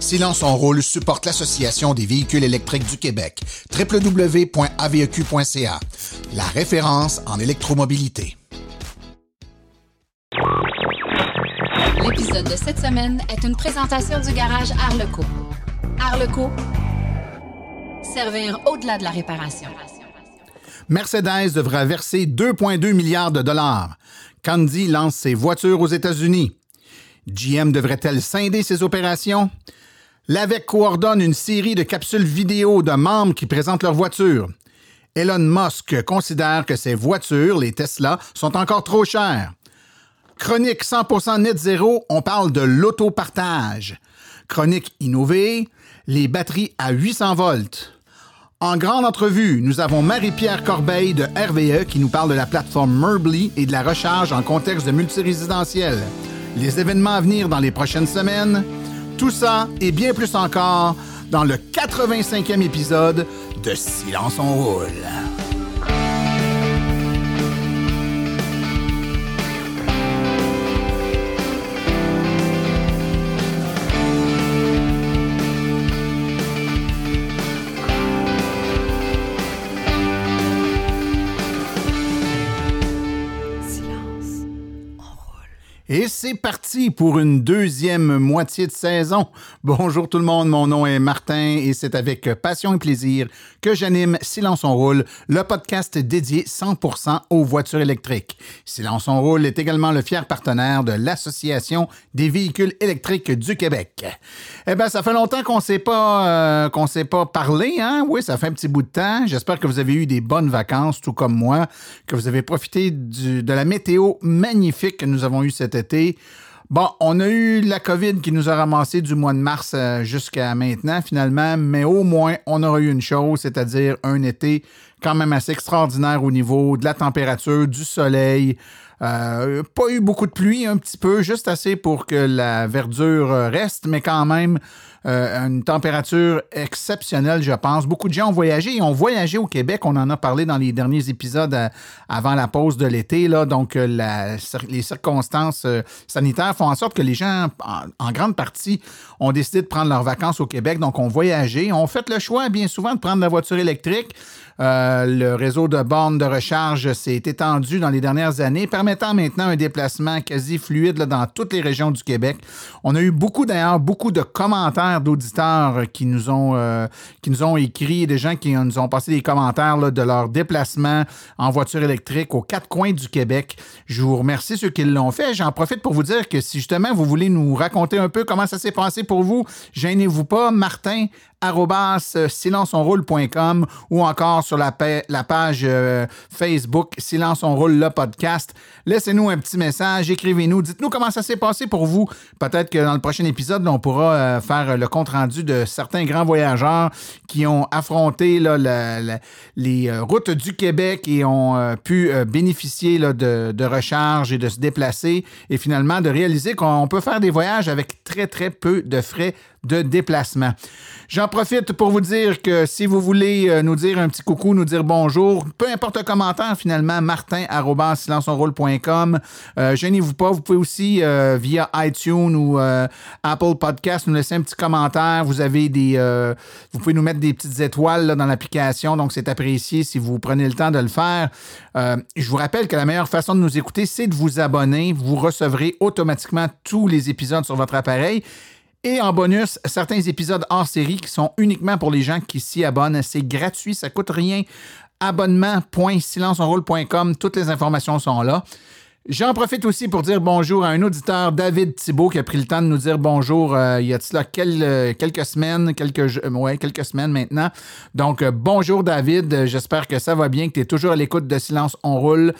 Silence en rôle supporte l'Association des véhicules électriques du Québec, www.aveq.ca, la référence en électromobilité. L'épisode de cette semaine est une présentation du garage Arleco. Arleco, servir au-delà de la réparation. Mercedes devra verser 2,2 milliards de dollars. Candy lance ses voitures aux États-Unis. GM devrait-elle scinder ses opérations? L'AVEC coordonne une série de capsules vidéo de membres qui présentent leurs voitures. Elon Musk considère que ses voitures, les Tesla, sont encore trop chères. Chronique 100% net zéro, on parle de l'autopartage. Chronique innovée, les batteries à 800 volts. En grande entrevue, nous avons Marie-Pierre Corbeil de RVE qui nous parle de la plateforme Merbly et de la recharge en contexte de multirésidentiel. Les événements à venir dans les prochaines semaines, tout ça et bien plus encore dans le 85e épisode de Silence on roule. Et c'est parti pour une deuxième moitié de saison. Bonjour tout le monde, mon nom est Martin et c'est avec passion et plaisir que j'anime Silence on roule, le podcast dédié 100% aux voitures électriques. Silence on roule est également le fier partenaire de l'Association des véhicules électriques du Québec. Eh bien, ça fait longtemps qu'on ne s'est pas euh, s'est pas parlé, hein? Oui, ça fait un petit bout de temps. J'espère que vous avez eu des bonnes vacances, tout comme moi, que vous avez profité de la météo magnifique que nous avons eue cet été. Bon, on a eu la COVID qui nous a ramassé du mois de mars euh, jusqu'à maintenant, finalement, mais au moins, on aura eu une chose, c'est-à-dire un été quand même assez extraordinaire au niveau de la température, du soleil. Euh, pas eu beaucoup de pluie, un petit peu, juste assez pour que la verdure reste, mais quand même euh, une température exceptionnelle, je pense. Beaucoup de gens ont voyagé et ont voyagé au Québec. On en a parlé dans les derniers épisodes euh, avant la pause de l'été. Donc, la, les circonstances sanitaires font en sorte que les gens, en, grande partie, ont décidé de prendre leurs vacances au Québec. Donc, ont voyagé. ont fait le choix bien souvent de prendre la voiture électrique. Euh, le réseau de bornes de recharge s'est étendu dans les dernières années, permettant maintenant un déplacement quasi fluide dans toutes les régions du Québec. On a eu beaucoup d'ailleurs, beaucoup de commentaires d'auditeurs qui nous ont euh, qui écrit, des gens qui nous ont passé des commentaires de leur déplacement en voiture électrique aux quatre coins du Québec. Je vous remercie ceux qui l'ont fait. J'en profite pour vous dire que si justement vous voulez nous raconter un peu comment ça s'est passé pour vous, gênez-vous pas. Martin silenceonroule.com ou encore sur la, la page euh, Facebook Silence on roule le podcast. Laissez-nous un petit message, écrivez-nous, dites-nous comment ça s'est passé pour vous. Peut-être que dans le prochain épisode, on pourra euh, faire le compte-rendu de certains grands voyageurs qui ont affronté les euh, routes du Québec et ont pu bénéficier de, de recharge et de se déplacer et finalement de réaliser qu'on peut faire des voyages avec très très peu de frais de déplacement. J'en profite pour vous dire que si vous voulez euh, nous dire un petit coucou, nous dire bonjour, peu importe le commentaire finalement, martin euh, Gênez-vous pas, vous pouvez aussi euh, via iTunes ou Apple Podcast nous laisser un petit commentaire. Vous avez des, vous pouvez nous mettre des petites étoiles dans l'application, donc c'est apprécié si vous prenez le temps de le faire. je vous rappelle que la meilleure façon de nous écouter, c'est de vous abonner. Vous recevrez automatiquement tous les épisodes sur votre appareil. Et en bonus, certains épisodes hors série qui sont uniquement pour les gens qui s'y abonnent. C'est gratuit, ça coûte rien. Abonnement.silenceonroule.com, toutes les informations sont là. J'en profite aussi pour dire bonjour à un auditeur, David Thibault, qui a pris le temps de nous dire bonjour euh, il y a euh, quelques semaines, quelques, ouais, quelques semaines maintenant. Donc, euh, bonjour David, j'espère que ça va bien, que tu es toujours à l'écoute de Silence On Roule.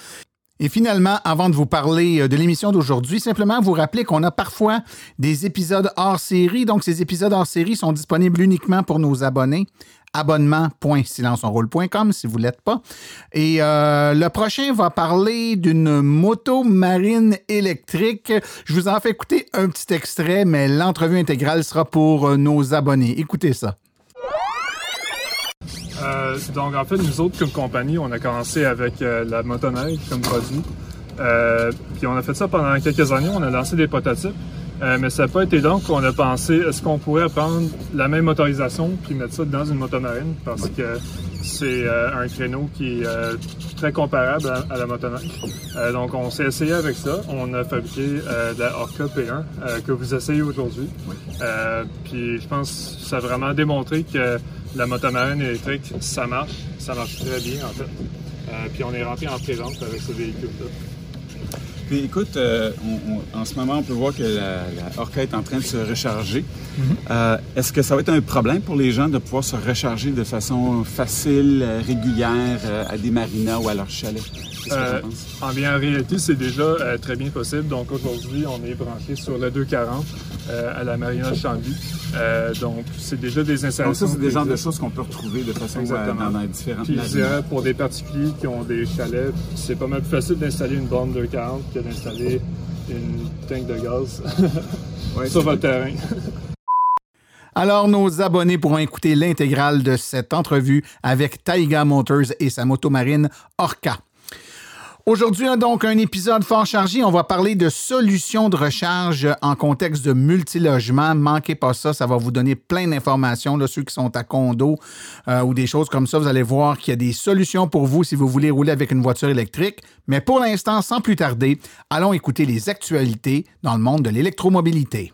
Et finalement, avant de vous parler euh, de l'émission d'aujourd'hui, simplement vous rappeler qu'on a parfois des épisodes hors série. Donc, ces épisodes hors série sont disponibles uniquement pour nos abonnés abonnement.silenceonroule.com si vous ne l'êtes pas. Et euh, le prochain va parler d'une moto marine électrique. Je vous en fais écouter un petit extrait, mais l'entrevue intégrale sera pour euh, nos abonnés. Écoutez ça. Euh, donc, en fait, nous autres, comme compagnie, on a commencé avec euh, la motoneige comme produit. Euh, puis on a fait ça pendant quelques années. On a lancé des prototypes. Mais ça n'a pas été donc qu'on a pensé, est-ce qu'on pourrait prendre la même motorisation puis mettre ça dans une motomarine? Parce que c'est un créneau qui est très comparable à, la motoneige. donc on s'est essayé avec ça. On a fabriqué de la Orca P1 que vous essayez aujourd'hui. puis je pense que ça a vraiment démontré que la motomarine électrique, ça marche. Ça marche très bien en fait. puis on est rentré en présence avec ce véhicule-là écoute, euh, en ce moment, on peut voir que la, Orca est en train de se recharger. Mhm. Euh, est-ce que ça va être un problème pour les gens de pouvoir se recharger de façon facile, euh, régulière à des marinas ou à leur chalet? En bien, en réalité, c'est déjà très bien possible. Donc aujourd'hui, on est branché sur le 240 à la marina Chambly. donc c'est déjà des installations. Donc ça, c'est des genres de choses qu'on peut retrouver de façon dans, dans différentes Puis, pour des particuliers qui ont des chalets, c'est pas mal plus facile d'installer une borne 240 que d'installer une tank de gaz sur votre terrain. Alors, nos abonnés pourront écouter l'intégrale de cette entrevue avec Taiga Motors et sa motomarine Orca. Aujourd'hui, donc, un épisode fort chargé. On va parler de solutions de recharge en contexte de multilogement. Manquez pas ça, ça va vous donner plein d'informations. Ceux qui sont à condo euh, ou des choses comme ça, vous allez voir qu'il y a des solutions pour vous si vous voulez rouler avec une voiture électrique. Mais pour l'instant, sans plus tarder, allons écouter les actualités dans le monde de l'électromobilité.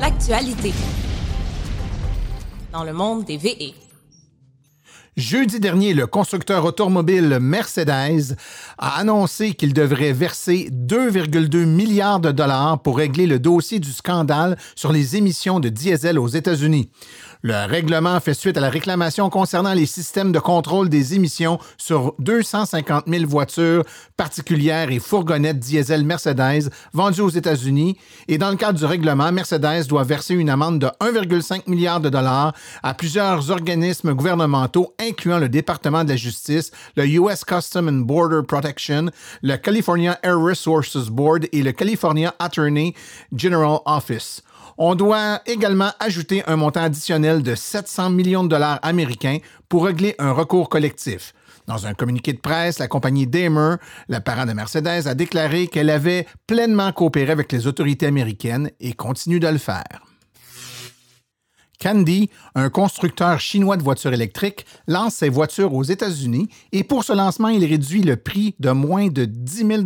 L'actualité dans le monde des VE. Jeudi dernier, le constructeur automobile Mercedes a annoncé qu'il devrait verser 2,2 milliards de dollars pour régler le dossier du scandale sur les émissions de diesel aux États-Unis. Le règlement fait suite à la réclamation concernant les systèmes de contrôle des émissions sur 250 000 voitures particulières et fourgonnettes diesel Mercedes vendues aux États-Unis. Et dans le cadre du règlement, Mercedes doit verser une amende de 1,5 milliard de dollars à plusieurs organismes gouvernementaux, incluant le département de la justice, le US Custom and Border Protection, le California Air Resources Board et le California Attorney General Office. On doit également ajouter un montant additionnel de 700 millions de dollars américains pour régler un recours collectif. Dans un communiqué de presse, la compagnie Daimler, le parent de Mercedes, a déclaré qu'elle avait pleinement coopéré avec les autorités américaines et continue de le faire. Candy, un constructeur chinois de voitures électriques, lance ses voitures aux États-Unis et pour ce lancement, il réduit le prix de moins de 10 000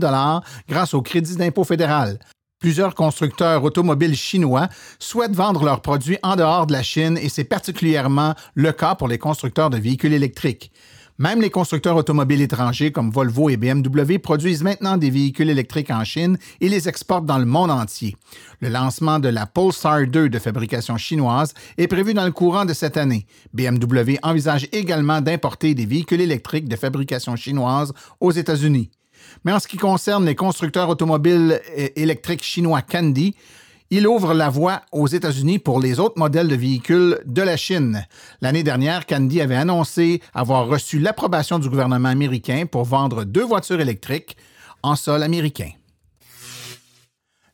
grâce au crédit d'impôt fédéral. Plusieurs constructeurs automobiles chinois souhaitent vendre leurs produits en dehors de la Chine et c'est particulièrement le cas pour les constructeurs de véhicules électriques. Même les constructeurs automobiles étrangers comme Volvo et BMW produisent maintenant des véhicules électriques en Chine et les exportent dans le monde entier. Le lancement de la Polestar 2 de fabrication chinoise est prévu dans le courant de cette année. BMW envisage également d'importer des véhicules électriques de fabrication chinoise aux États-Unis. Mais en ce qui concerne les constructeurs automobiles électriques chinois Candy, il ouvre la voie aux États-Unis pour les autres modèles de véhicules de la Chine. L'année dernière, Candy avait annoncé avoir reçu l'approbation du gouvernement américain pour vendre deux voitures électriques en sol américain.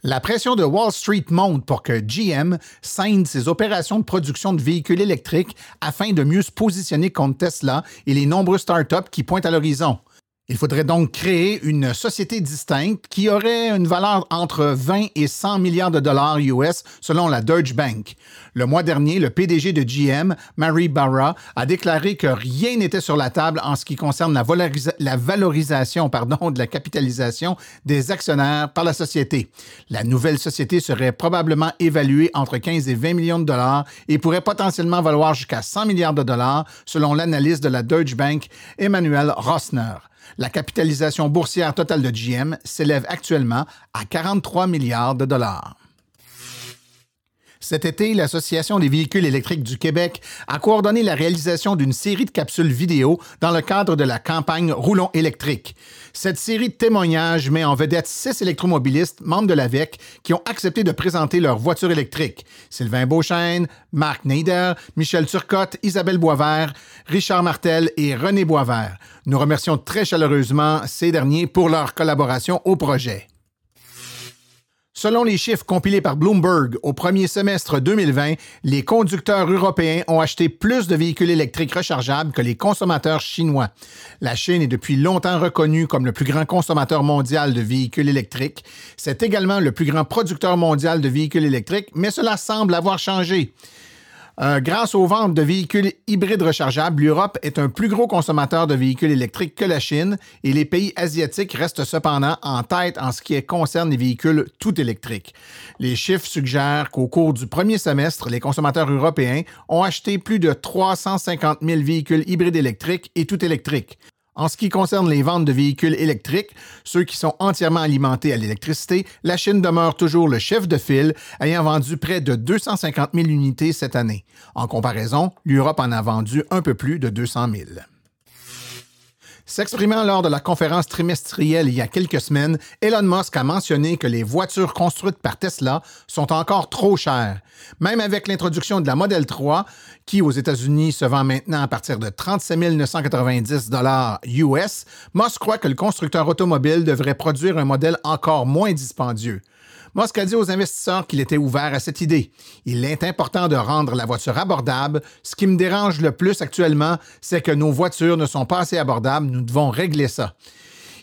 La pression de Wall Street monte pour que GM signe ses opérations de production de véhicules électriques afin de mieux se positionner contre Tesla et les nombreux startups qui pointent à l'horizon. Il faudrait donc créer une société distincte qui aurait une valeur entre 20 et 100 milliards de dollars US selon la Deutsche Bank. Le mois dernier, le PDG de GM, Mary Barra, a déclaré que rien n'était sur la table en ce qui concerne la, valorisation de la capitalisation des actionnaires par la société. La nouvelle société serait probablement évaluée entre 15 et 20 millions de dollars et pourrait potentiellement valoir jusqu'à 100 milliards de dollars selon l'analyse de la Deutsche Bank, Emmanuel Rossner. La capitalisation boursière totale de GM s'élève actuellement à 43 milliards de dollars. Cet été, l'Association des véhicules électriques du Québec a coordonné la réalisation d'une série de capsules vidéo dans le cadre de la campagne Roulons électrique. Cette série de témoignages met en vedette six électromobilistes membres de l'AVEC qui ont accepté de présenter leur voiture électrique. Sylvain Beauchesne, Marc Neider, Michel Turcotte, Isabelle Boisvert, Richard Martel et René Boisvert. Nous remercions très chaleureusement ces derniers pour leur collaboration au projet. Selon les chiffres compilés par Bloomberg, au premier semestre 2020, les conducteurs européens ont acheté plus de véhicules électriques rechargeables que les consommateurs chinois. La Chine est depuis longtemps reconnue comme le plus grand consommateur mondial de véhicules électriques. C'est également le plus grand producteur mondial de véhicules électriques, mais cela semble avoir changé. Euh, grâce aux ventes de véhicules hybrides rechargeables, l'Europe est un plus gros consommateur de véhicules électriques que la Chine et les pays asiatiques restent cependant en tête en ce qui concerne les véhicules tout électriques. Les chiffres suggèrent qu'au cours du premier semestre, les consommateurs européens ont acheté plus de 350 000 véhicules hybrides électriques et tout électriques. En ce qui concerne les ventes de véhicules électriques, ceux qui sont entièrement alimentés à l'électricité, la Chine demeure toujours le chef de file, ayant vendu près de 250 000 unités cette année. En comparaison, l'Europe en a vendu un peu plus de 200 000. S'exprimant lors de la conférence trimestrielle il y a quelques semaines, Elon Musk a mentionné que les voitures construites par Tesla sont encore trop chères. Même avec l'introduction de la Model 3, qui aux États-Unis se vend maintenant à partir de 37 990 dollars US, Musk croit que le constructeur automobile devrait produire un modèle encore moins dispendieux. Musk a dit aux investisseurs qu'il était ouvert à cette idée. Il est important de rendre la voiture abordable. Ce qui me dérange le plus actuellement, c'est que nos voitures ne sont pas assez abordables. Nous devons régler ça.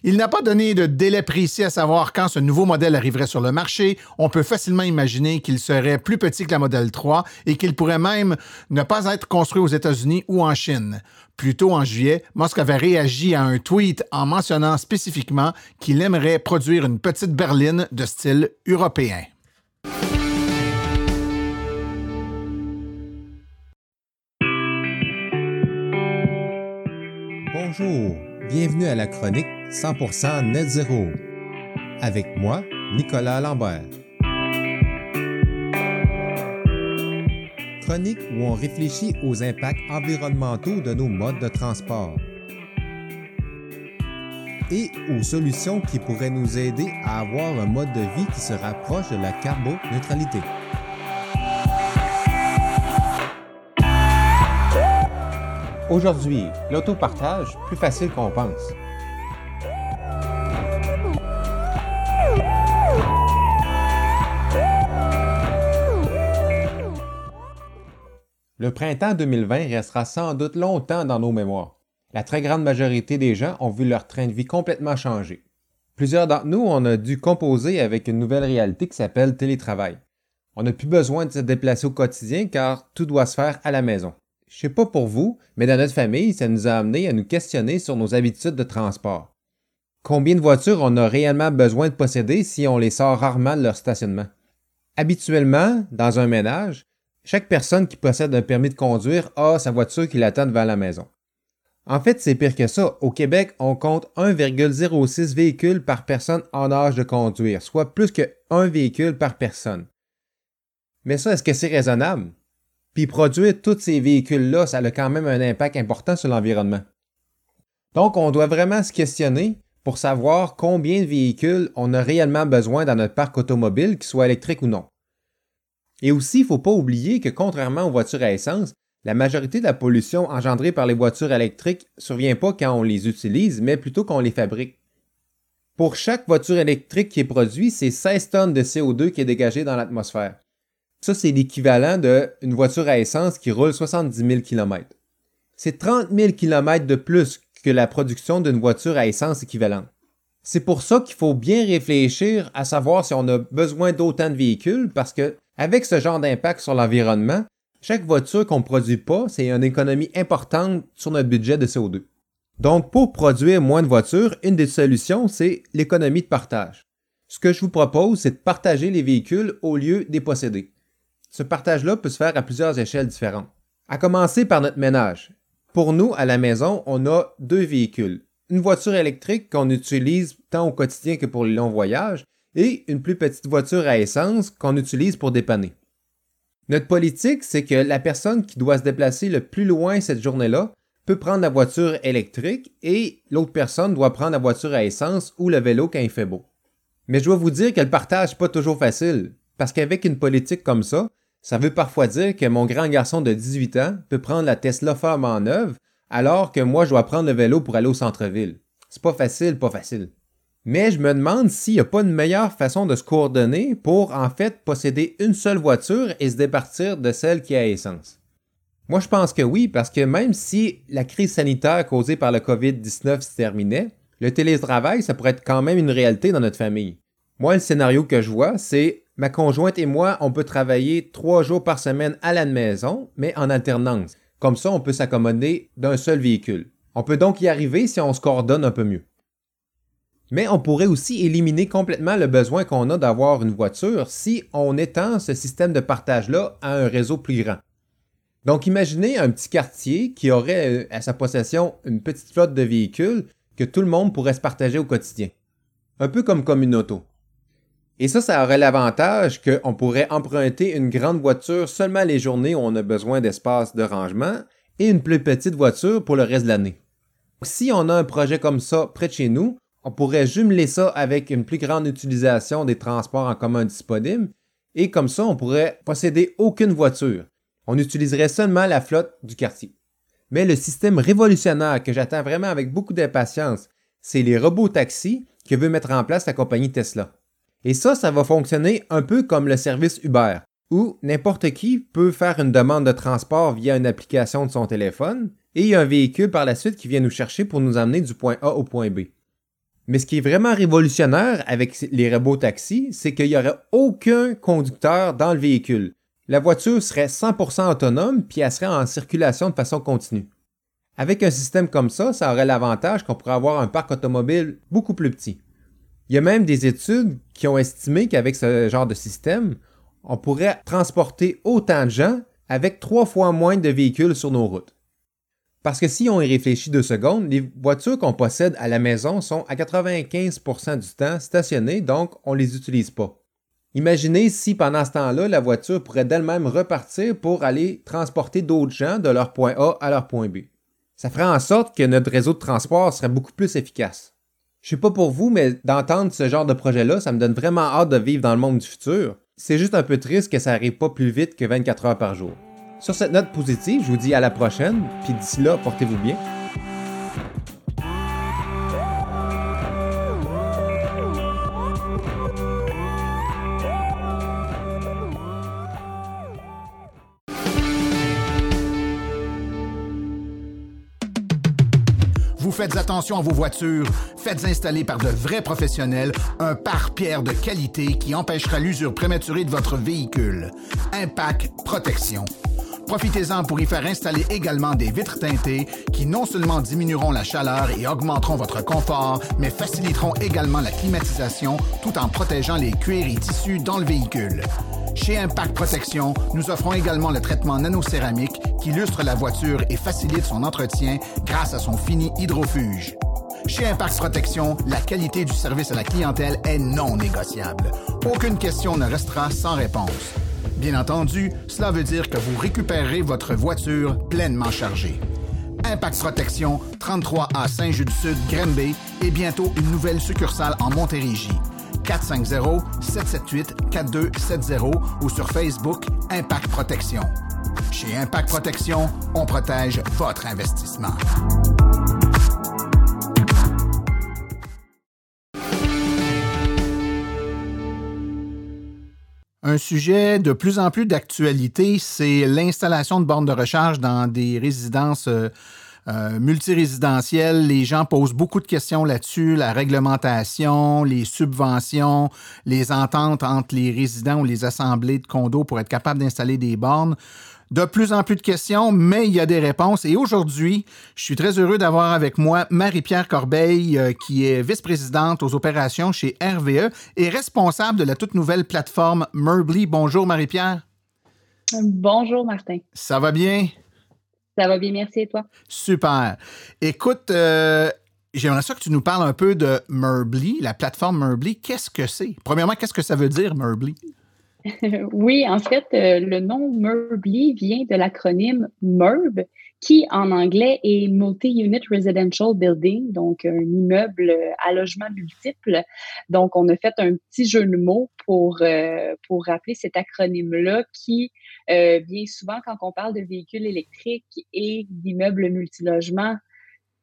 Il n'a pas donné de délai précis à savoir quand ce nouveau modèle arriverait sur le marché. On peut facilement imaginer qu'il serait plus petit que la Model 3 et qu'il pourrait même ne pas être construit aux États-Unis ou en Chine. Plus tôt en juillet, Musk avait réagi à un tweet en mentionnant spécifiquement qu'il aimerait produire une petite berline de style européen. Bonjour, bienvenue à la chronique 100% Net Zéro. Avec moi, Nicolas Lambert. Chronique où on réfléchit aux impacts environnementaux de nos modes de transport et aux solutions qui pourraient nous aider à avoir un mode de vie qui se rapproche de la carboneutralité. Aujourd'hui, l'autopartage, plus facile qu'on pense. Le printemps 2020 restera sans doute longtemps dans nos mémoires. La très grande majorité des gens ont vu leur train de vie complètement changer. Plusieurs d'entre nous, on a dû composer avec une nouvelle réalité qui s'appelle télétravail. On n'a plus besoin de se déplacer au quotidien car tout doit se faire à la maison. Je sais pas pour vous, mais dans notre famille, ça nous a amené à nous questionner sur nos habitudes de transport. Combien de voitures on a réellement besoin de posséder si on les sort rarement de leur stationnement? Habituellement, dans un ménage, chaque personne qui possède un permis de conduire a sa voiture qui l'attend devant la maison. En fait, c'est pire que ça. Au Québec, on compte 1,06 véhicules par personne en âge de conduire, soit plus que un véhicule par personne. Mais ça, est-ce que c'est raisonnable? Puis produire tous ces véhicules-là, ça a quand même un impact important sur l'environnement. Donc, on doit vraiment se questionner pour savoir combien de véhicules on a réellement besoin dans notre parc automobile, qu'il soit électrique ou non. Et aussi, il ne faut pas oublier que contrairement aux voitures à essence, la majorité de la pollution engendrée par les voitures électriques ne survient pas quand on les utilise, mais plutôt quand on les fabrique. Pour chaque voiture électrique qui est produite, c'est 16 tonnes de CO2 qui est dégagé dans l'atmosphère. Ça, c'est l'équivalent d'une voiture à essence qui roule 70 000 km. C'est 30 000 km de plus que la production d'une voiture à essence équivalente. C'est pour ça qu'il faut bien réfléchir à savoir si on a besoin d'autant de véhicules parce que, avec ce genre d'impact sur l'environnement, chaque voiture qu'on ne produit pas, c'est une économie importante sur notre budget de CO2. Donc, pour produire moins de voitures, une des solutions, c'est l'économie de partage. Ce que je vous propose, c'est de partager les véhicules au lieu des posséder. Ce partage-là peut se faire à plusieurs échelles différentes. À commencer par notre ménage. Pour nous, à la maison, on a deux véhicules. Une voiture électrique qu'on utilise tant au quotidien que pour les longs voyages et une plus petite voiture à essence qu'on utilise pour dépanner. Notre politique, c'est que la personne qui doit se déplacer le plus loin cette journée-là peut prendre la voiture électrique et l'autre personne doit prendre la voiture à essence ou le vélo quand il fait beau. Mais je dois vous dire que le partage n'est pas toujours facile, parce qu'avec une politique comme ça, ça veut parfois dire que mon grand garçon de 18 ans peut prendre la Tesla femme en œuvre, alors que moi je dois prendre le vélo pour aller au centre-ville. C'est pas facile, pas facile. Mais je me demande s'il n'y a pas une meilleure façon de se coordonner pour en fait posséder une seule voiture et se départir de celle qui a essence. Moi, je pense que oui, parce que même si la crise sanitaire causée par le COVID-19 se terminait, le télétravail, ça pourrait être quand même une réalité dans notre famille. Moi, le scénario que je vois, c'est ma conjointe et moi, on peut travailler trois jours par semaine à la maison, mais en alternance. Comme ça, on peut s'accommoder d'un seul véhicule. On peut donc y arriver si on se coordonne un peu mieux. Mais on pourrait aussi éliminer complètement le besoin qu'on a d'avoir une voiture si on étend ce système de partage-là à un réseau plus grand. Donc imaginez un petit quartier qui aurait euh, à sa possession une petite flotte de véhicules que tout le monde pourrait se partager au quotidien. Un peu comme comme une auto. Et ça, ça aurait l'avantage qu'on pourrait emprunter une grande voiture seulement les journées où on a besoin d'espace de rangement et une plus petite voiture pour le reste de l'année. Si on a un projet comme ça près de chez nous, on pourrait jumeler ça avec une plus grande utilisation des transports en commun disponibles et comme ça, on pourrait posséder aucune voiture. On utiliserait seulement la flotte du quartier. Mais le système révolutionnaire que j'attends vraiment avec beaucoup d'impatience, c'est les robots taxis que veut mettre en place la compagnie Tesla. Et ça, ça va fonctionner un peu comme le service Uber, où n'importe qui peut faire une demande de transport via une application de son téléphone et il y a un véhicule par la suite qui vient nous chercher pour nous amener du point A au point B. Mais ce qui est vraiment révolutionnaire avec les robots taxis, c'est qu'il n'y aurait aucun conducteur dans le véhicule. La voiture serait 100% autonome puis elle serait en circulation de façon continue. Avec un système comme ça, ça aurait l'avantage qu'on pourrait avoir un parc automobile beaucoup plus petit. Il y a même des études qui ont estimé qu'avec ce genre de système, on pourrait transporter autant de gens avec trois fois moins de véhicules sur nos routes. Parce que si on y réfléchit deux secondes, les voitures qu'on possède à la maison sont à 95% du temps stationnées, donc on ne les utilise pas. Imaginez si pendant ce temps-là, la voiture pourrait d'elle-même repartir pour aller transporter d'autres gens de leur point A à leur point B. Ça ferait en sorte que notre réseau de transport serait beaucoup plus efficace. Je sais pas pour vous, mais d'entendre ce genre de projet-là, ça me donne vraiment hâte de vivre dans le monde du futur. C'est juste un peu triste que ça arrive pas plus vite que 24 heures par jour. Sur cette note positive, je vous dis à la prochaine, puis d'ici là, portez-vous bien. Faites attention à vos voitures. Faites installer par de vrais professionnels un pare-pierre de qualité qui empêchera l'usure prématurée de votre véhicule. Impact Protection. Profitez-en pour y faire installer également des vitres teintées qui non seulement diminueront la chaleur et augmenteront votre confort, mais faciliteront également la climatisation tout en protégeant les cuirs et tissus dans le véhicule. Chez Impact Protection, nous offrons également le traitement nanocéramique qui lustre la voiture et facilite son entretien grâce à son fini hydrofuge. Chez Impact Protection, la qualité du service à la clientèle est non négociable. Aucune question ne restera sans réponse. Bien entendu, cela veut dire que vous récupérerez votre voiture pleinement chargée. Impact Protection, 33 à Saint-Just-du-Sud, Granby et bientôt une nouvelle succursale en Montérégie. 450-778-4270 ou sur Facebook Impact Protection. Chez Impact Protection, on protège votre investissement. Un sujet de plus en plus d'actualité, c'est l'installation de bornes de recharge dans des résidences euh, multirésidentiel, les gens posent beaucoup de questions là-dessus, la réglementation, les subventions, les ententes entre les résidents ou les assemblées de condos pour être capables d'installer des bornes. De plus en plus de questions, mais il y a des réponses. Et aujourd'hui, je suis très heureux d'avoir avec moi Marie-Pierre Corbeil, euh, qui est vice-présidente aux opérations chez RVE et responsable de la toute nouvelle plateforme Merbly. Bonjour Marie-Pierre. Bonjour Martin. Ça va bien? Ça va bien, merci et toi? Super. Écoute, euh, j'aimerais ça que tu nous parles un peu de Merbly, la plateforme Merbly. Qu'est-ce que c'est? Premièrement, qu'est-ce que ça veut dire, Merbly? oui, en fait, euh, le nom Merbly vient de l'acronyme MERB, qui en anglais est Multi-Unit Residential Building, donc un immeuble à logement multiple. Donc, on a fait un petit jeu de mots pour, euh, pour rappeler cet acronyme-là qui, euh, bien souvent, quand on parle de véhicules électriques et d'immeubles multilogements,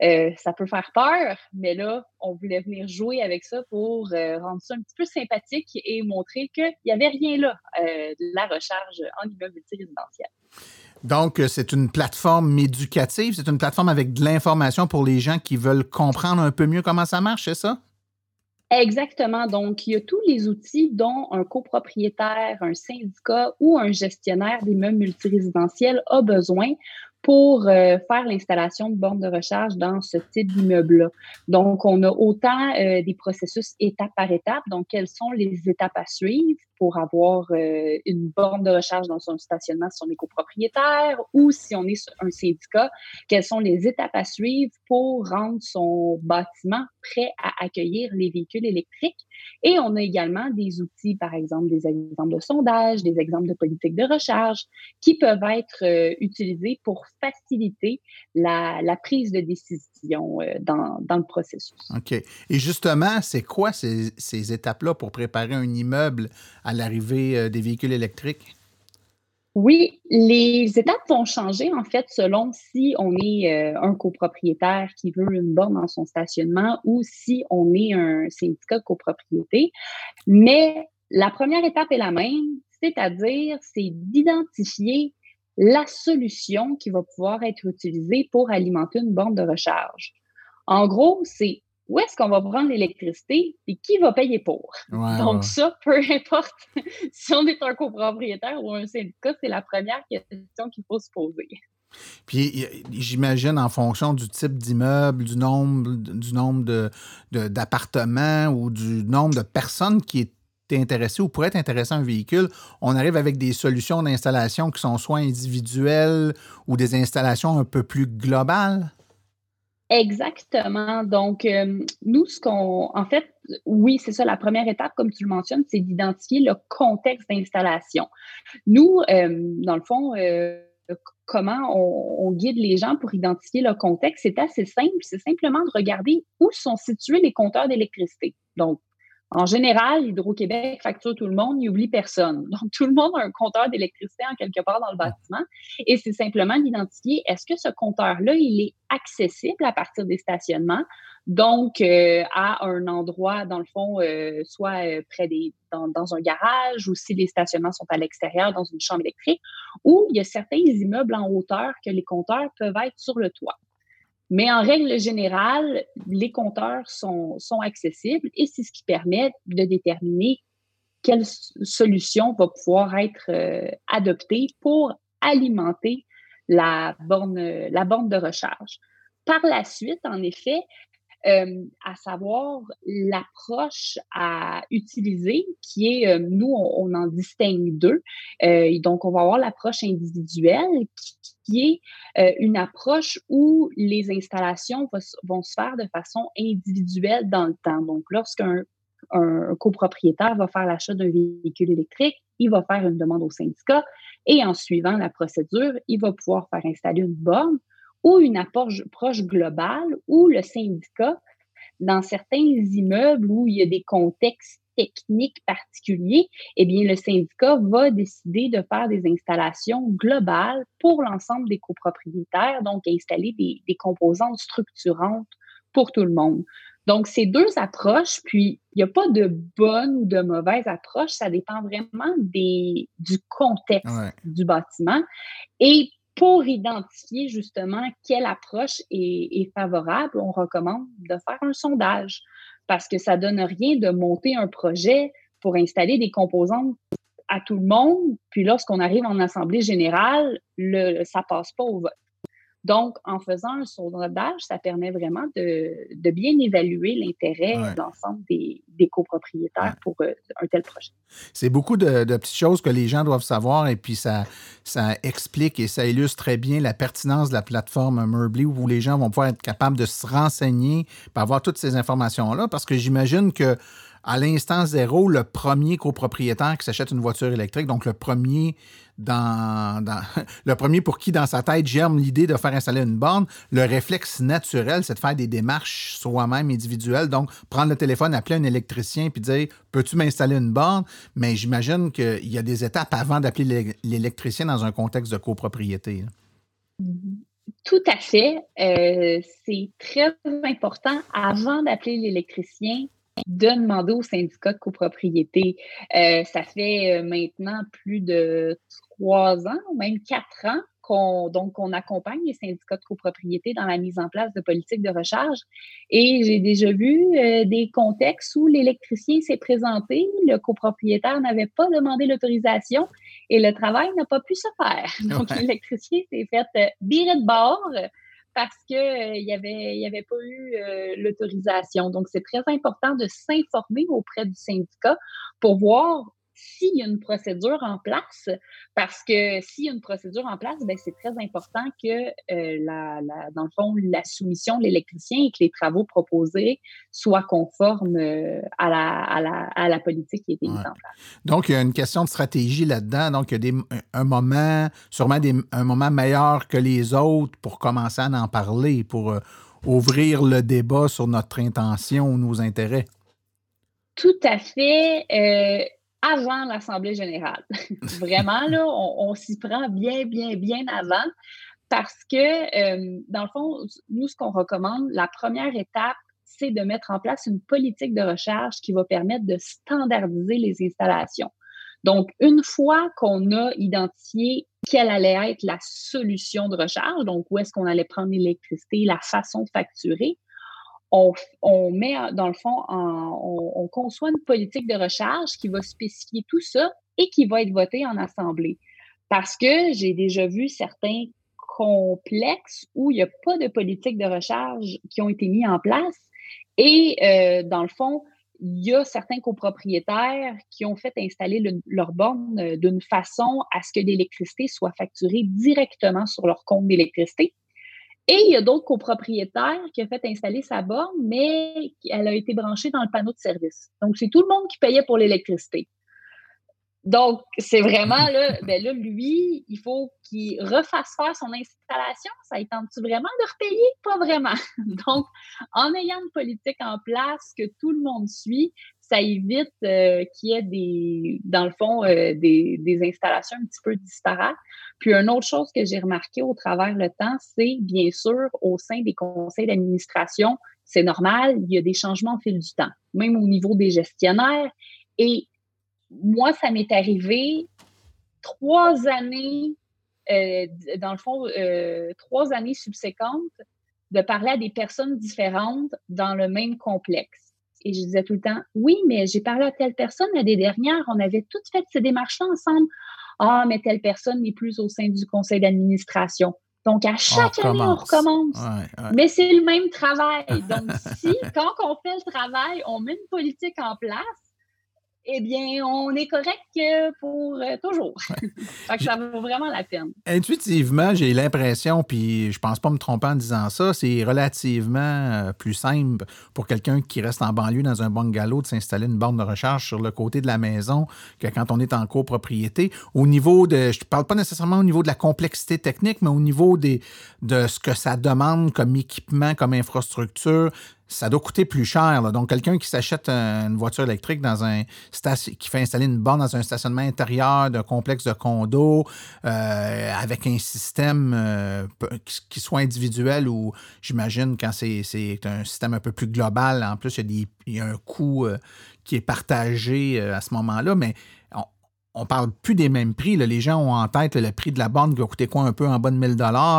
euh, ça peut faire peur, mais là, on voulait venir jouer avec ça pour euh, rendre ça un petit peu sympathique et montrer qu'il n'y avait rien là de la recharge en immeuble multirésidentiel. Donc, c'est une plateforme éducative, c'est une plateforme avec de l'information pour les gens qui veulent comprendre un peu mieux comment ça marche, c'est ça? Exactement. Donc, il y a tous les outils dont un copropriétaire, un syndicat ou un gestionnaire d'immeubles multirésidentiels a besoin pour euh, faire l'installation de bornes de recharge dans ce type d'immeuble-là. Donc, on a autant euh, des processus étape par étape, donc quelles sont les étapes à suivre? Pour avoir euh, une borne de recharge dans son stationnement si on est copropriétaire ou si on est un syndicat, quelles sont les étapes à suivre pour rendre son bâtiment prêt à accueillir les véhicules électriques? Et on a également des outils, par exemple, des exemples de sondage, des exemples de politique de recharge qui peuvent être utilisés pour faciliter la, prise de décision euh, dans, le processus. OK. Et justement, c'est quoi ces, étapes-là pour préparer un immeuble à l'arrivée euh, des véhicules électriques? Oui, les étapes vont changer en fait selon si on est euh, un copropriétaire qui veut une borne dans son stationnement ou si on est un syndicat copropriété. Mais la première étape est la même, c'est-à-dire c'est d'identifier la solution qui va pouvoir être utilisée pour alimenter une borne de recharge. En gros, c'est où est-ce qu'on va prendre l'électricité et qui va payer pour? Donc ça, peu importe si on est un copropriétaire ou un syndicat, c'est la première question qu'il faut se poser. Puis j'imagine en fonction du type d'immeuble, du nombre, du nombre d'appartements ou du nombre de personnes qui est intéressé ou pourrait être intéressé à un véhicule, on arrive avec des solutions d'installation qui sont soit individuelles ou des installations un peu plus globales? Exactement. Donc, euh, nous, ce qu'on. En fait, oui, c'est ça. La première étape, comme tu le mentionnes, c'est d'identifier le contexte d'installation. Nous, euh, dans le fond, euh, comment on, guide les gens pour identifier le contexte, c'est assez simple. C'est simplement de regarder où sont situés les compteurs d'électricité. Donc, en général, Hydro-Québec facture tout le monde, il oublie personne. Donc, tout le monde a un compteur d'électricité en quelque part dans le bâtiment. Et c'est simplement d'identifier est-ce que ce compteur-là, il est accessible à partir des stationnements, donc euh, à un endroit, dans le fond, euh, soit euh, près des, dans, dans, un garage ou si les stationnements sont à l'extérieur, dans une chambre électrique, ou il y a certains immeubles en hauteur que les compteurs peuvent être sur le toit. Mais en règle générale, les compteurs sont, sont accessibles et c'est ce qui permet de déterminer quelle solution va pouvoir être euh, adoptée pour alimenter la borne, la borne de recharge. Par la suite, en effet, euh, à savoir l'approche à utiliser, qui est, euh, nous, on, en distingue deux. donc, on va avoir l'approche individuelle qui, est euh, une approche où les installations vont se faire de façon individuelle dans le temps. Donc, lorsqu'un un copropriétaire va faire l'achat d'un véhicule électrique, il va faire une demande au syndicat et en suivant la procédure, il va pouvoir faire installer une borne ou une approche globale où le syndicat, dans certains immeubles où il y a des contextes technique particulier, eh bien, le syndicat va décider de faire des installations globales pour l'ensemble des copropriétaires, donc installer des, composantes structurantes pour tout le monde. Donc, ces deux approches, puis il n'y a pas de bonne ou de mauvaise approche, ça dépend vraiment des, du contexte du bâtiment. Et pour identifier justement quelle approche est, favorable, on recommande de faire un sondage parce que ça donne rien de monter un projet pour installer des composantes à tout le monde, puis lorsqu'on arrive en assemblée générale, le, ça passe pas au vote. Donc, en faisant un sondage, ça permet vraiment de, bien évaluer l'intérêt de l'ensemble des, copropriétaires pour euh, un tel projet. C'est beaucoup de, petites choses que les gens doivent savoir et puis ça, ça explique et ça illustre très bien la pertinence de la plateforme Merbly où les gens vont pouvoir être capables de se renseigner pour avoir toutes ces informations-là parce que j'imagine que à l'instant zéro, le premier copropriétaire qui s'achète une voiture électrique, donc le premier dans, le premier pour qui dans sa tête germe l'idée de faire installer une borne, le réflexe naturel, c'est de faire des démarches soi-même individuelles. Donc, prendre le téléphone, appeler un électricien puis dire Peux-tu m'installer une borne? Mais j'imagine qu'il y a des étapes avant d'appeler l'électricien dans un contexte de copropriété. Tout à fait. Euh, c'est très important avant d'appeler l'électricien de demander au syndicat de copropriété. Euh, ça fait maintenant plus de trois ans, même quatre ans qu'on donc on accompagne les syndicats de copropriété dans la mise en place de politiques de recharge. Et j'ai déjà vu euh, des contextes où l'électricien s'est présenté, le copropriétaire n'avait pas demandé l'autorisation et le travail n'a pas pu se faire. Donc l'électricien s'est fait euh, virer de bord parce qu'il euh, n'y avait, y avait pas eu l'autorisation. Donc, c'est très important de s'informer auprès du syndicat pour voir s'il y a une procédure en place, parce que s'il y a une procédure en place, ben, c'est très important que, euh, la, dans le fond, la soumission de l'électricien et que les travaux proposés soient conformes euh, à, la, à, la, à, la, politique qui a été mise en place. Donc, il y a une question de stratégie là-dedans. Donc, il y a des, un moment, sûrement des, un moment meilleur que les autres pour commencer à en parler, pour euh, ouvrir le débat sur notre intention ou nos intérêts. Tout à fait avant l'Assemblée générale. Vraiment, là, on, s'y prend bien, bien, bien avant parce que, euh, dans le fond, nous, ce qu'on recommande, la première étape, c'est de mettre en place une politique de recharge qui va permettre de standardiser les installations. Donc, une fois qu'on a identifié quelle allait être la solution de recharge, donc où est-ce qu'on allait prendre l'électricité, la façon de facturer, on, met, dans le fond, on, conçoit une politique de recharge qui va spécifier tout ça et qui va être votée en assemblée. Parce que j'ai déjà vu certains complexes où il n'y a pas de politique de recharge qui ont été mis en place. Et euh, dans le fond, il y a certains copropriétaires qui ont fait installer leur borne euh, d'une façon à ce que l'électricité soit facturée directement sur leur compte d'électricité. Et il y a d'autres copropriétaires qui ont fait installer sa borne, mais elle a été branchée dans le panneau de service. Donc, c'est tout le monde qui payait pour l'électricité. Donc, c'est vraiment là, ben là, lui, il faut qu'il refasse faire son installation. Ça tente-tu vraiment de repayer? Pas vraiment. Donc, en ayant une politique en place que tout le monde suit, ça évite euh, qu'il y ait des, dans le fond, euh, des, installations un petit peu disparates. Puis une autre chose que j'ai remarqué au travers le temps, c'est bien sûr au sein des conseils d'administration, c'est normal, il y a des changements au fil du temps, même au niveau des gestionnaires. Et moi, ça m'est arrivé trois années, euh, dans le fond, trois années subséquentes, de parler à des personnes différentes dans le même complexe. Et je disais tout le temps, oui, mais j'ai parlé à telle personne l'année dernière, on avait toutes fait ces démarches-là ensemble. Ah, mais telle personne n'est plus au sein du conseil d'administration. Donc, à chaque année, on recommence. Mais c'est le même travail. Donc, si, quand on fait le travail, on met une politique en place, eh bien, on est correct pour euh, toujours. ça vaut vraiment la peine. Intuitivement, j'ai l'impression, puis je pense pas me tromper en disant ça, c'est relativement euh, plus simple pour quelqu'un qui reste en banlieue dans un bungalow de s'installer une borne de recharge sur le côté de la maison que quand on est en copropriété. Au niveau de, je ne parle pas nécessairement au niveau de la complexité technique, mais au niveau des, de ce que ça demande comme équipement, comme infrastructure, ça doit coûter plus cher. Donc, quelqu'un qui s'achète une voiture électrique dans un qui fait installer une borne dans un stationnement intérieur d'un complexe de condo euh, avec un système euh, qui soit individuel ou j'imagine quand c'est un système un peu plus global, en plus, il y a, un coût euh, qui est partagé à ce moment-là, mais on parle plus des mêmes prix. Les gens ont en tête le prix de la borne qui va coûter quoi un peu en bas de 1000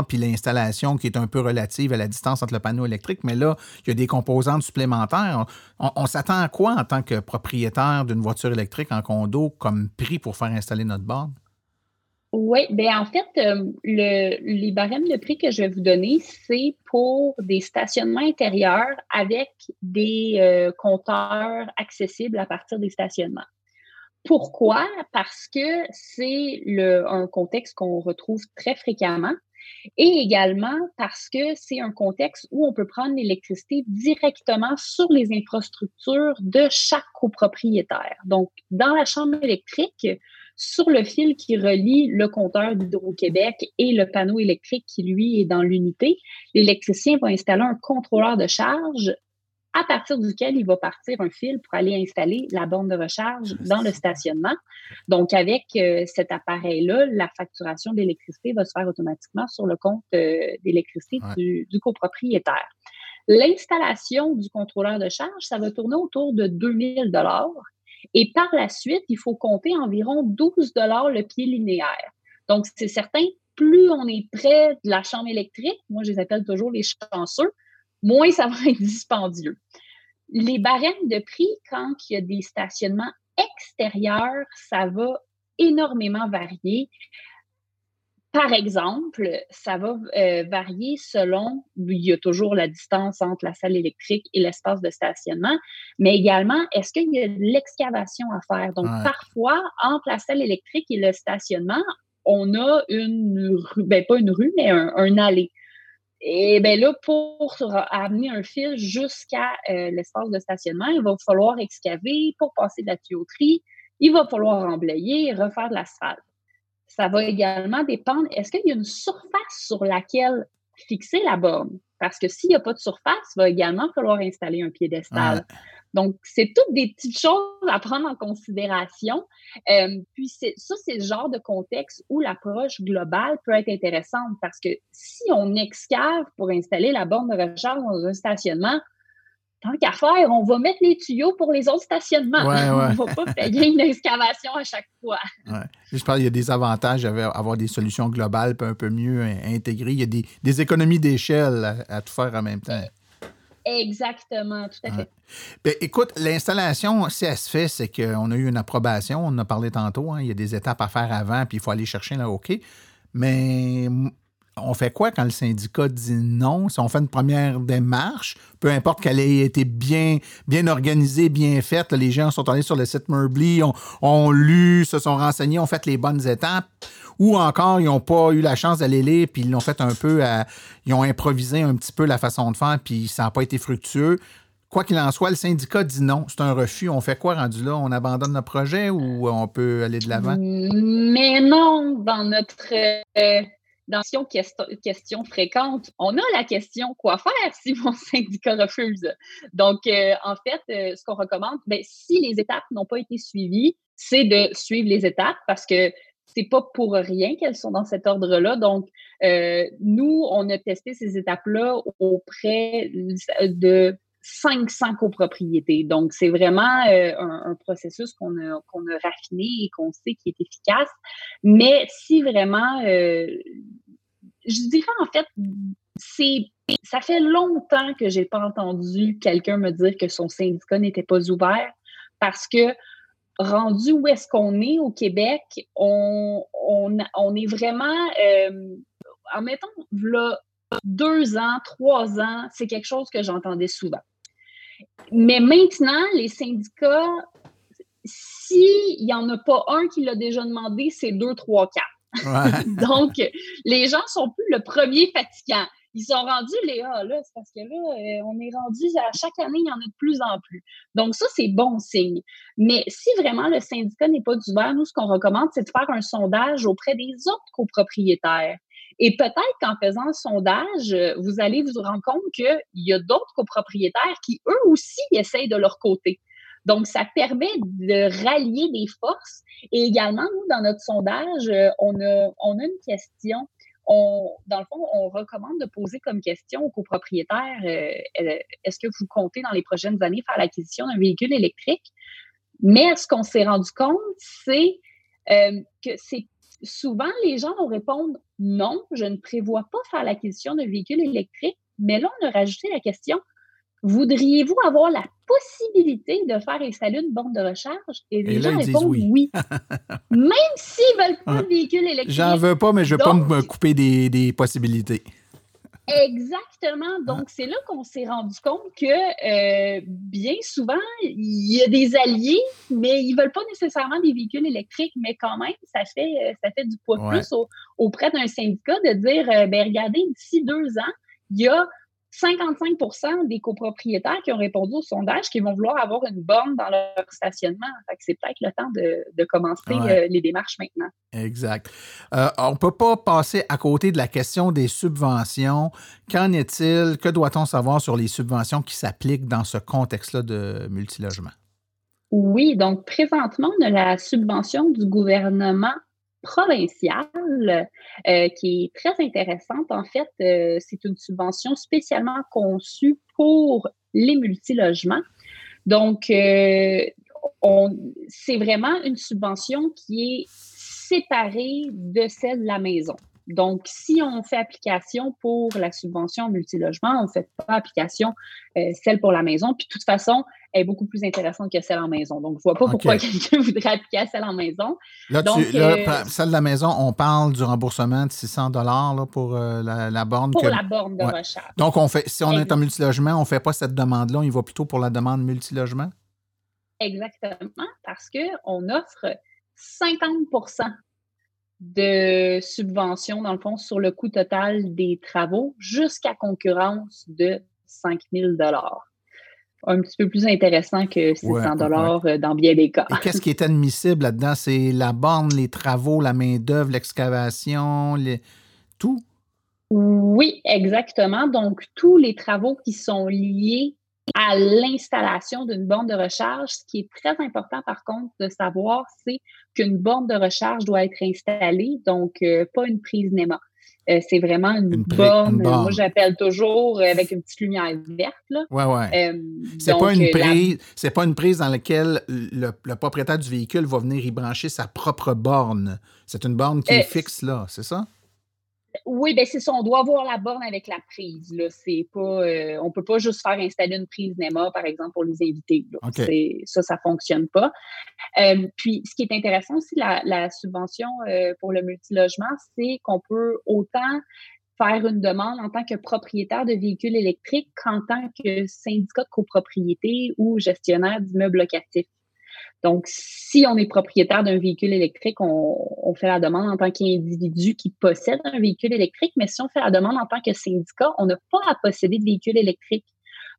puis l'installation qui est un peu relative à la distance entre le panneau électrique. Mais là, il y a des composantes supplémentaires. On, s'attend à quoi en tant que propriétaire d'une voiture électrique en condo comme prix pour faire installer notre borne? Oui, bien en fait, euh, le, les barèmes de prix que je vais vous donner, c'est pour des stationnements intérieurs avec des euh, compteurs accessibles à partir des stationnements. Pourquoi? Parce que c'est un contexte qu'on retrouve très fréquemment et également parce que c'est un contexte où on peut prendre l'électricité directement sur les infrastructures de chaque copropriétaire. Donc, dans la chambre électrique, sur le fil qui relie le compteur d'Hydro-Québec et le panneau électrique qui, lui, est dans l'unité, l'électricien va installer un contrôleur de charge à partir duquel il va partir un fil pour aller installer la borne de recharge dans le stationnement. Donc, avec euh, cet appareil-là, la facturation d'électricité va se faire automatiquement sur le compte euh, d'électricité du, du, copropriétaire. L'installation du contrôleur de charge, ça va tourner autour de 2000 dollars. Et par la suite, il faut compter environ 12 dollars le pied linéaire. Donc, c'est certain, plus on est près de la chambre électrique, moi je les appelle toujours les chanceux, moins ça va être dispendieux. Les barèmes de prix, quand il y a des stationnements extérieurs, ça va énormément varier. Par exemple, ça va euh, varier selon, il y a toujours la distance entre la salle électrique et l'espace de stationnement, mais également, est-ce qu'il y a de l'excavation à faire? Donc, parfois, entre la salle électrique et le stationnement, on a une rue, ben pas une rue, mais un, allée. Et bien là, pour amener un fil jusqu'à euh, l'espace de stationnement, il va falloir excaver pour passer de la tuyauterie. Il va falloir emblayer et refaire de l'asphalte. Ça va également dépendre, est-ce qu'il y a une surface sur laquelle fixer la borne? Parce que s'il n'y a pas de surface, il va également falloir installer un piédestal. Donc, c'est toutes des petites choses à prendre en considération. Euh, puis, ça, c'est le genre de contexte où l'approche globale peut être intéressante parce que si on excave pour installer la borne de recharge dans un stationnement, tant qu'à faire, on va mettre les tuyaux pour les autres stationnements. on ne va pas payer une excavation à chaque fois. Je pense qu'il y a des avantages à avoir des solutions globales un peu mieux intégrées. Il y a des, économies d'échelle à, tout faire en même temps. Exactement, tout à fait. Ben, écoute, l'installation, si elle se fait, c'est qu'on a eu une approbation, on en a parlé tantôt, hein. il y a des étapes à faire avant, puis il faut aller chercher là, OK. Mais on fait quoi quand le syndicat dit non? Si on fait une première démarche, peu importe qu'elle ait été bien, bien organisée, bien faite, les gens sont allés sur le site Murbly, ont, lu, se sont renseignés, ont fait les bonnes étapes, ou encore ils n'ont pas eu la chance d'aller lire, puis ils l'ont fait un peu, ils ont improvisé un petit peu la façon de faire, puis ça n'a pas été fructueux. Quoi qu'il en soit, le syndicat dit non, c'est un refus. On fait quoi rendu là? On abandonne le projet ou on peut aller de l'avant? Mais non, dans notre euh, dans question, question fréquente, on a la question quoi faire si mon syndicat refuse? Donc, euh, en fait, euh, ce qu'on recommande, ben, si les étapes n'ont pas été suivies, c'est de suivre les étapes parce que c'est pas pour rien qu'elles sont dans cet ordre-là. Donc, euh, nous, on a testé ces étapes-là auprès de 500 copropriétés. Donc, c'est vraiment euh, un, processus qu'on a, qu'on a raffiné et qu'on sait qui est efficace. Mais si vraiment, euh, je dirais en fait, ça fait longtemps que j'ai pas entendu quelqu'un me dire que son syndicat n'était pas ouvert parce que rendu où est-ce qu'on est au Québec, on, on, on est vraiment, euh, en mettant là, deux ans, trois ans, c'est quelque chose que j'entendais souvent. Mais maintenant, les syndicats, s'il n'y en a pas un qui l'a déjà demandé, c'est deux, trois, quatre. Donc, les gens sont plus le premier fatigant. Ils sont rendus, Léa, là, c'est parce que là, euh, on est rendu à chaque année, il y en a de plus en plus. Donc, ça, c'est bon signe. Mais si vraiment le syndicat n'est pas d'ouvert, nous, ce qu'on recommande, c'est de faire un sondage auprès des autres copropriétaires. Et peut-être qu'en faisant le sondage, euh, vous allez vous rendre compte qu'il y a d'autres copropriétaires qui, eux aussi, essayent de leur côté. Donc, ça permet de rallier des forces. Et également, nous, dans notre sondage, euh, on a, on a une question. On, dans le fond, on recommande de poser comme question aux copropriétaires euh, est-ce que vous comptez dans les prochaines années faire l'acquisition d'un véhicule électrique? Mais ce qu'on s'est rendu compte, c'est que c'est souvent, les gens vont répondre non, je ne prévois pas faire l'acquisition d'un véhicule électrique. Mais là, on a rajouté la question voudriez-vous avoir la possibilité de faire installer une borne de recharge? Et les gens répondent oui. Même s'ils ne veulent pas de véhicule électrique. J'en veux pas, mais je ne veux pas me couper des possibilités. Exactement. Donc, c'est là qu'on s'est rendu compte que euh, bien souvent, il y a des alliés, mais ils ne veulent pas nécessairement des véhicules électriques, mais quand même, ça fait, euh, ça fait du poids plus auprès d'un syndicat de dire euh, ben regardez, d'ici deux ans, il y a 55% des copropriétaires qui ont répondu au sondage qui vont vouloir avoir une borne dans leur stationnement. c'est peut-être le temps de, commencer euh, les démarches maintenant. Exact. Euh, on ne peut pas passer à côté de la question des subventions. Qu'en est-il? Que doit-on savoir sur les subventions qui s'appliquent dans ce contexte-là de multilogement? Oui, donc présentement, on a la subvention du gouvernement provinciale euh, qui est très intéressante. En fait, euh, c'est une subvention spécialement conçue pour les multilogements. Donc, euh, c'est vraiment une subvention qui est séparée de celle de la maison. Donc, si on fait application pour la subvention multilogement, on ne fait pas application euh, celle pour la maison. Puis, de toute façon, elle est beaucoup plus intéressante que celle en maison. Donc, je ne vois pas pourquoi quelqu'un voudrait appliquer à celle en maison. Là, euh, celle de la maison, on parle du remboursement de 600 dollars pour euh, la, borne. Pour la borne de recharge. Donc, on fait, si on est en multilogement, on ne fait pas cette demande-là, on y va plutôt pour la demande multilogement? Exactement, parce qu'on offre 50 de subvention, dans le fond, sur le coût total des travaux jusqu'à concurrence de 5 000 un petit peu plus intéressant que 600 dollars euh, dans bien des cas. Et qu'est-ce qui est admissible là-dedans? C'est la borne, les travaux, la main-d'œuvre, l'excavation, les... tout? Oui, exactement. Donc, tous les travaux qui sont liés à l'installation d'une borne de recharge. Ce qui est très important, par contre, de savoir, c'est qu'une borne de recharge doit être installée, donc euh, pas une prise NEMA. Euh, c'est vraiment une, borne, moi j'appelle toujours euh, avec une petite lumière verte. Là. Ouais, ouais. c'est pas une prise, c'est pas une prise dans laquelle le, propriétaire du véhicule va venir y brancher sa propre borne. C'est une borne qui est fixe là, c'est ça? Oui, ben c'est ça. On doit avoir la borne avec la prise. Là. C'est pas, euh, on peut pas juste faire installer une prise NEMA, par exemple, pour les invités. Ça, ça fonctionne pas. Euh, puis, ce qui est intéressant aussi, la, subvention euh, pour le multilogement, c'est qu'on peut autant faire une demande en tant que propriétaire de véhicules électriques qu'en tant que syndicat de copropriété ou gestionnaire d'immeubles locatifs. Donc, si on est propriétaire d'un véhicule électrique, on, fait la demande en tant qu'individu qui possède un véhicule électrique, mais si on fait la demande en tant que syndicat, on n'a pas à posséder de véhicule électrique.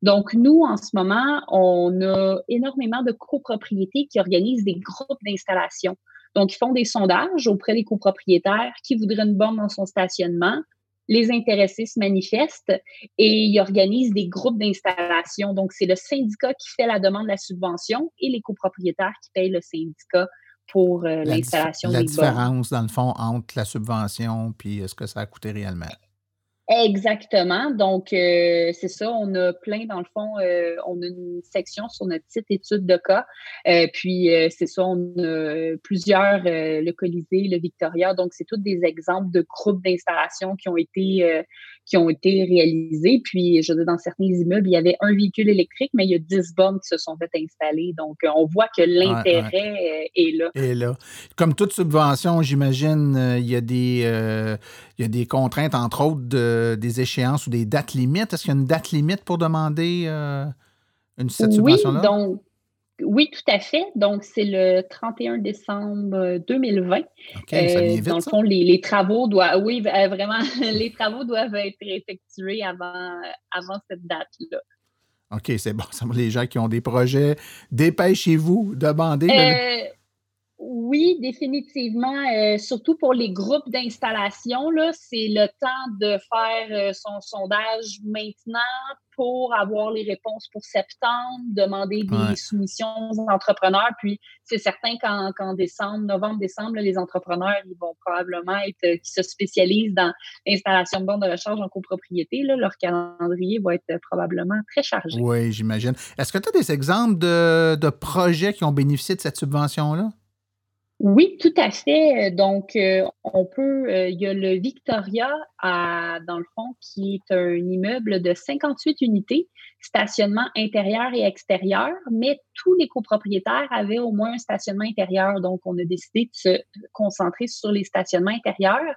Donc, nous, en ce moment, on a énormément de copropriétés qui organisent des groupes d'installation. Donc, ils font des sondages auprès des copropriétaires qui voudraient une borne dans son stationnement les intéressés se manifestent et ils organisent des groupes d'installation. Donc, c'est le syndicat qui fait la demande de la subvention et les copropriétaires qui payent le syndicat pour euh, l'installation des La différence, dans le fond, entre la subvention et ce que ça a coûté réellement. Exactement. Donc, euh, c'est ça. On a plein, dans le fond, euh, on a une section sur notre site études de cas. Euh, puis, c'est ça, on a plusieurs, le Colisée, le Victoria. Donc, c'est tous des exemples de groupes d'installation qui ont été qui ont été réalisés. Puis, je veux dire, dans certains immeubles, il y avait un véhicule électrique, mais il y a 10 bornes qui se sont faites installer. Donc, on voit que l'intérêt est là. Et là. Comme toute subvention, j'imagine, il y a des il y a des contraintes, entre autres, de, des échéances ou des dates limites. Est-ce qu'il y a une date limite pour demander euh, une, cette subvention-là? Oui, donc, oui, tout à fait. Donc, c'est le 31 décembre 2020. OK, ça euh, dans le fond, les, travaux doivent, oui, euh, vraiment, les travaux doivent être effectués avant, avant cette date-là. OK, c'est bon. Les gens qui ont des projets, dépêchez-vous, demandez. Oui, définitivement. Euh, surtout pour les groupes d'installation, c'est le temps de faire euh, son sondage maintenant pour avoir les réponses pour septembre, demander des soumissions aux entrepreneurs. Puis c'est certain qu'en décembre, novembre, décembre, les entrepreneurs, ils vont probablement être euh, qui se spécialisent dans l'installation de bornes de recharge en copropriété. Là, leur calendrier va être probablement très chargé. Oui, j'imagine. Est-ce que tu as des exemples de, de projets qui ont bénéficié de cette subvention-là? Oui, tout à fait. Donc, euh, on peut, euh, il y a le Victoria, dans le fond, qui est un immeuble de 58 unités, stationnement intérieur et extérieur, mais tous les copropriétaires avaient au moins un stationnement intérieur. Donc, on a décidé de se concentrer sur les stationnements intérieurs.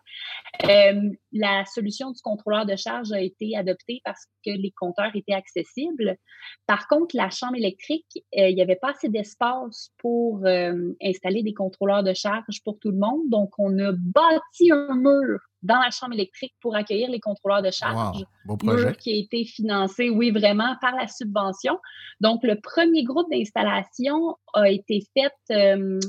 Euh, la solution du contrôleur de charge a été adoptée parce que les compteurs étaient accessibles. Par contre, la chambre électrique, euh, il n'y avait pas assez d'espace pour euh, installer des contrôleurs de charge pour tout le monde. Donc, on a bâti un mur dans la chambre électrique pour accueillir les contrôleurs de charge. Wow, beau projet. qui a été financé, oui, vraiment, par la subvention. Donc, le premier groupe d'installation a été fait euh,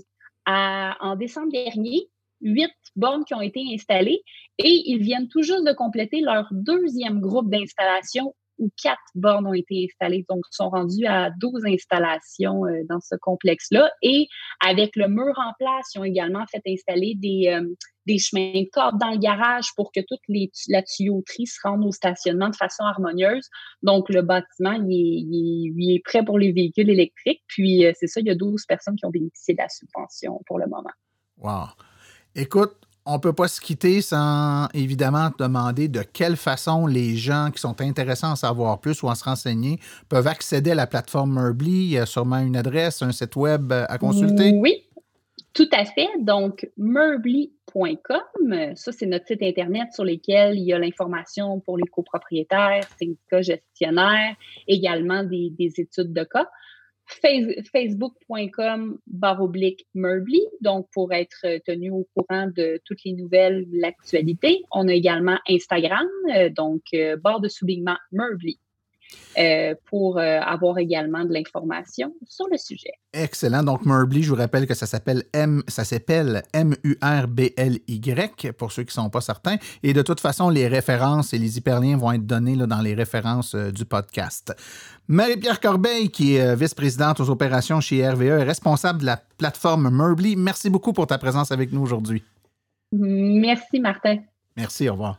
à- en décembre dernier. Huit bornes qui ont été installées et ils viennent tout juste de compléter leur deuxième groupe d'installation quatre bornes ont été installées. Donc, ils sont rendus à 12 installations euh, dans ce complexe-là. Et avec le mur en place, ils ont également fait installer des, euh, des chemins de corde dans le garage pour que toute les, la tuyauterie se rende au stationnement de façon harmonieuse. Donc, le bâtiment, il est prêt pour les véhicules électriques. Puis, euh, c'est ça, il y a 12 personnes qui ont bénéficié de la subvention pour le moment. Wow. Écoute, on ne peut pas se quitter sans évidemment te demander de quelle façon les gens qui sont intéressés à en savoir plus ou à se renseigner peuvent accéder à la plateforme Merbly. Il y a sûrement une adresse, un site web à consulter. Oui, tout à fait. Donc, merbly.com, ça, c'est notre site Internet sur lequel il y a l'information pour les copropriétaires, syndicats gestionnaires, également des études de cas. Face- Facebook.com barre oblique Merbly, donc pour être tenu au courant de toutes les nouvelles, l'actualité. On a également Instagram, euh, donc euh, barre de soulignement Merbly, euh, pour euh, avoir également de l'information sur le sujet. Excellent. Donc, Merbly, je vous rappelle que ça s'appelle M, ça s'appelle M-U-R-B-L-Y, pour ceux qui ne sont pas certains. Et de toute façon, les références et les hyperliens vont être donnés là, dans les références euh, du podcast. Marie-Pierre Corbeil, qui est vice-présidente aux opérations chez RVE et responsable de la plateforme Merbly, merci beaucoup pour ta présence avec nous aujourd'hui. Merci, Martin. Merci, au revoir.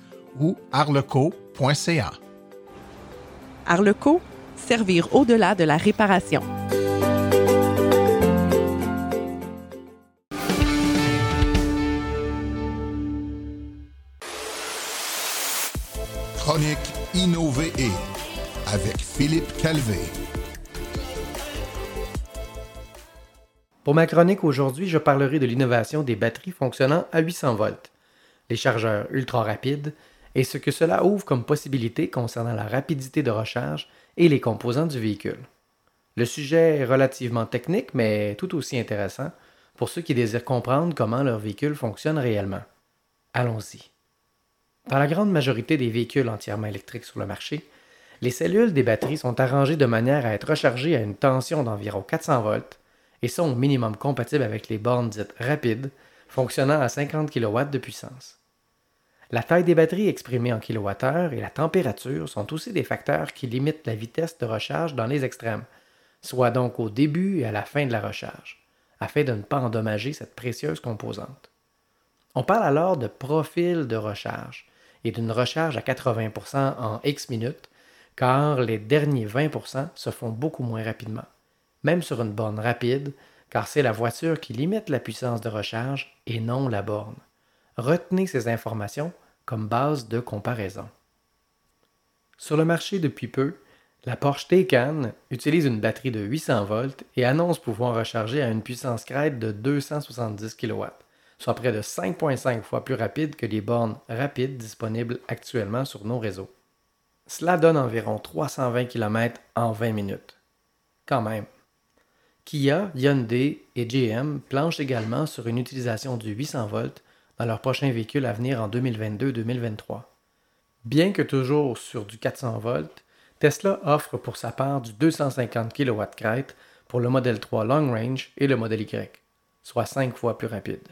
ou arleco.ca. Arleco, servir au-delà de la réparation. Chronique Innover avec Philippe Calvé. Pour ma chronique aujourd'hui, je parlerai de l'innovation des batteries fonctionnant à 800 volts, les chargeurs ultra rapides et ce que cela ouvre comme possibilité concernant la rapidité de recharge et les composants du véhicule. Le sujet est relativement technique, mais tout aussi intéressant pour ceux qui désirent comprendre comment leur véhicule fonctionne réellement. Allons-y. Dans la grande majorité des véhicules entièrement électriques sur le marché, les cellules des batteries sont arrangées de manière à être rechargées à une tension d'environ 400 volts et sont au minimum compatibles avec les bornes dites rapides, fonctionnant à 50 kW de puissance. La taille des batteries exprimée en kWh et la température sont aussi des facteurs qui limitent la vitesse de recharge dans les extrêmes, soit donc au début et à la fin de la recharge, afin de ne pas endommager cette précieuse composante. On parle alors de profil de recharge et d'une recharge à 80% en X minutes, car les derniers 20% se font beaucoup moins rapidement, même sur une borne rapide, car c'est la voiture qui limite la puissance de recharge et non la borne. Retenez ces informations comme base de comparaison. Sur le marché depuis peu, la Porsche Taycan utilise une batterie de 800 volts et annonce pouvoir recharger à une puissance crête de 270 kW, soit près de 5,5 fois plus rapide que les bornes rapides disponibles actuellement sur nos réseaux. Cela donne environ 320 km en 20 minutes. Quand même. Kia, Hyundai et GM planchent également sur une utilisation du 800 volts dans leurs prochains véhicules à venir en 2022-2023. Bien que toujours sur du 400 volts, Tesla offre pour sa part du 250 kW crête pour le modèle 3 Long Range et le modèle Y, soit 5 fois plus rapide.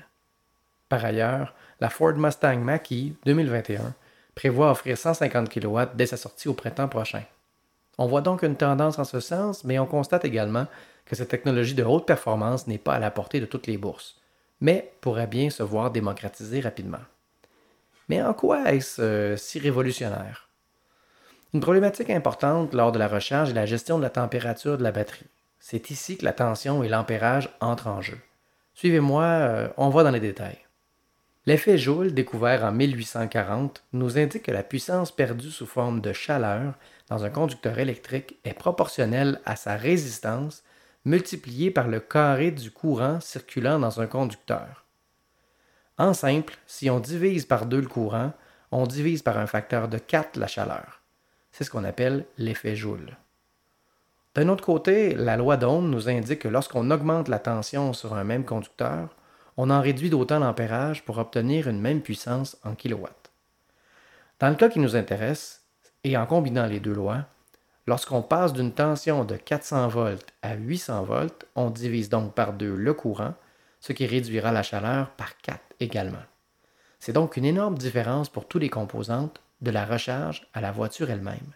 Par ailleurs, la Ford Mustang Mach-E 2021 prévoit offrir 150 kW dès sa sortie au printemps prochain. On voit donc une tendance en ce sens, mais on constate également que cette technologie de haute performance n'est pas à la portée de toutes les bourses, mais pourrait bien se voir démocratisée rapidement. Mais en quoi est-ce euh, si révolutionnaire? Une problématique importante lors de la recharge est la gestion de la température de la batterie. C'est ici que la tension et l'ampérage entrent en jeu. Suivez-moi, euh, on va dans les détails. L'effet Joule, découvert en 1840, nous indique que la puissance perdue sous forme de chaleur dans un conducteur électrique est proportionnelle à sa résistance multipliée par le carré du courant circulant dans un conducteur. En simple, si on divise par deux le courant, on divise par un facteur de 4 la chaleur. C'est ce qu'on appelle l'effet Joule. D'un autre côté, la loi d'Ohm nous indique que lorsqu'on augmente la tension sur un même conducteur, on en réduit d'autant l'ampérage pour obtenir une même puissance en kilowatts. Dans le cas qui nous intéresse, et en combinant les deux lois, lorsqu'on passe d'une tension de 400 volts à 800 volts, on divise donc par deux le courant, ce qui réduira la chaleur par 4 également. C'est donc une énorme différence pour tous les composantes, de la recharge à la voiture elle-même.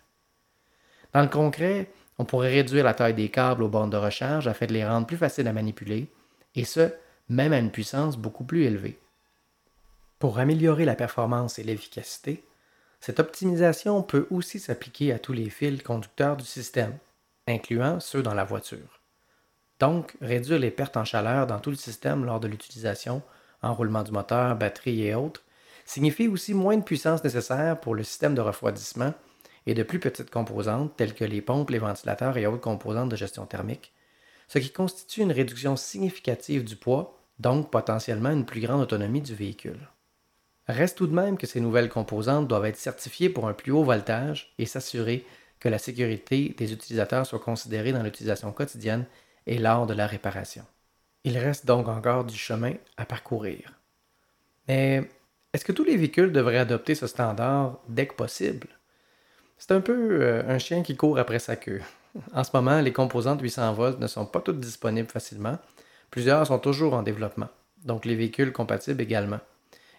Dans le concret, on pourrait réduire la taille des câbles aux bornes de recharge afin de les rendre plus faciles à manipuler, et ce, même à une puissance beaucoup plus élevée. Pour améliorer la performance et l'efficacité, cette optimisation peut aussi s'appliquer à tous les fils conducteurs du système, incluant ceux dans la voiture. Donc, réduire les pertes en chaleur dans tout le système lors de l'utilisation, enroulement du moteur, batterie et autres, signifie aussi moins de puissance nécessaire pour le système de refroidissement et de plus petites composantes telles que les pompes, les ventilateurs et autres composantes de gestion thermique, ce qui constitue une réduction significative du poids, donc potentiellement une plus grande autonomie du véhicule. Reste tout de même que ces nouvelles composantes doivent être certifiées pour un plus haut voltage et s'assurer que la sécurité des utilisateurs soit considérée dans l'utilisation quotidienne et lors de la réparation. Il reste donc encore du chemin à parcourir. Mais est-ce que tous les véhicules devraient adopter ce standard dès que possible? C'est un peu euh, un chien qui court après sa queue. En ce moment, les composantes 800 volts ne sont pas toutes disponibles facilement. Plusieurs sont toujours en développement, donc les véhicules compatibles également.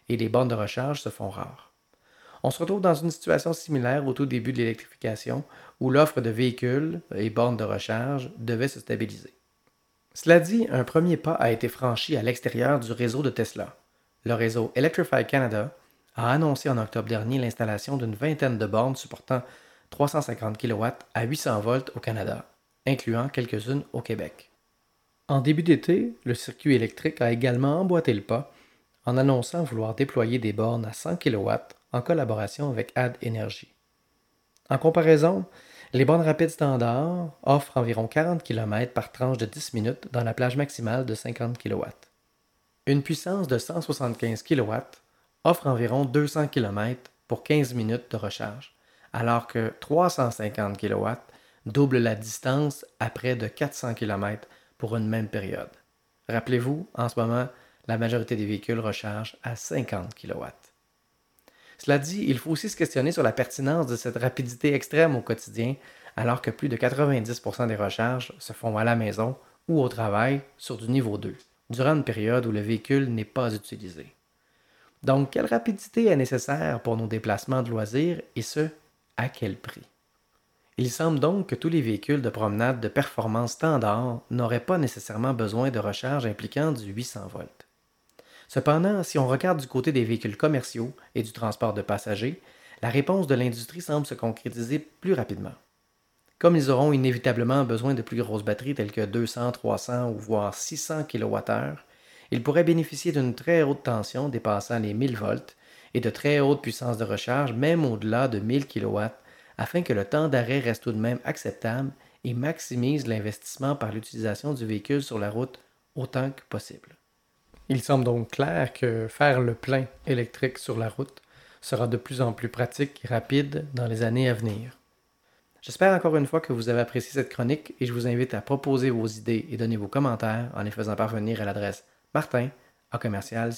Et les bornes de recharge se font rares. On se retrouve dans une situation similaire au tout début de l'électrification, où l'offre de véhicules et bornes de recharge devait se stabiliser. Cela dit, un premier pas a été franchi à l'extérieur du réseau de Tesla. Le réseau Electrify Canada a annoncé en octobre dernier l'installation d'une vingtaine de bornes supportant 350 kW à 800 volts au Canada, incluant quelques-unes au Québec. En début d'été, le circuit électrique a également emboîté le pas en annonçant vouloir déployer des bornes à 100 kW en collaboration avec Ad Energy. En comparaison, les bornes rapides standards offrent environ 40 km par tranche de 10 minutes dans la plage maximale de 50 kW. Une puissance de 175 kW offre environ 200 km pour 15 minutes de recharge alors que 350 kW double la distance à près de 400 km pour une même période. Rappelez-vous, en ce moment, la majorité des véhicules rechargent à 50 kW. Cela dit, il faut aussi se questionner sur la pertinence de cette rapidité extrême au quotidien, alors que plus de 90% des recharges se font à la maison ou au travail sur du niveau 2, durant une période où le véhicule n'est pas utilisé. Donc, quelle rapidité est nécessaire pour nos déplacements de loisirs et ce, à quel prix? Il semble donc que tous les véhicules de promenade de performance standard n'auraient pas nécessairement besoin de recharge impliquant du 800 volts. Cependant, si on regarde du côté des véhicules commerciaux et du transport de passagers, la réponse de l'industrie semble se concrétiser plus rapidement. Comme ils auront inévitablement besoin de plus grosses batteries telles que 200, 300 ou voire 600 kWh, ils pourraient bénéficier d'une très haute tension dépassant les 1000 volts et de très haute puissance de recharge, même au-delà de 1000 kW, afin que le temps d'arrêt reste tout de même acceptable et maximise l'investissement par l'utilisation du véhicule sur la route autant que possible. Il semble donc clair que faire le plein électrique sur la route sera de plus en plus pratique et rapide dans les années à venir. J'espère encore une fois que vous avez apprécié cette chronique et je vous invite à proposer vos idées et donner vos commentaires en les faisant parvenir à l'adresse martin à commercial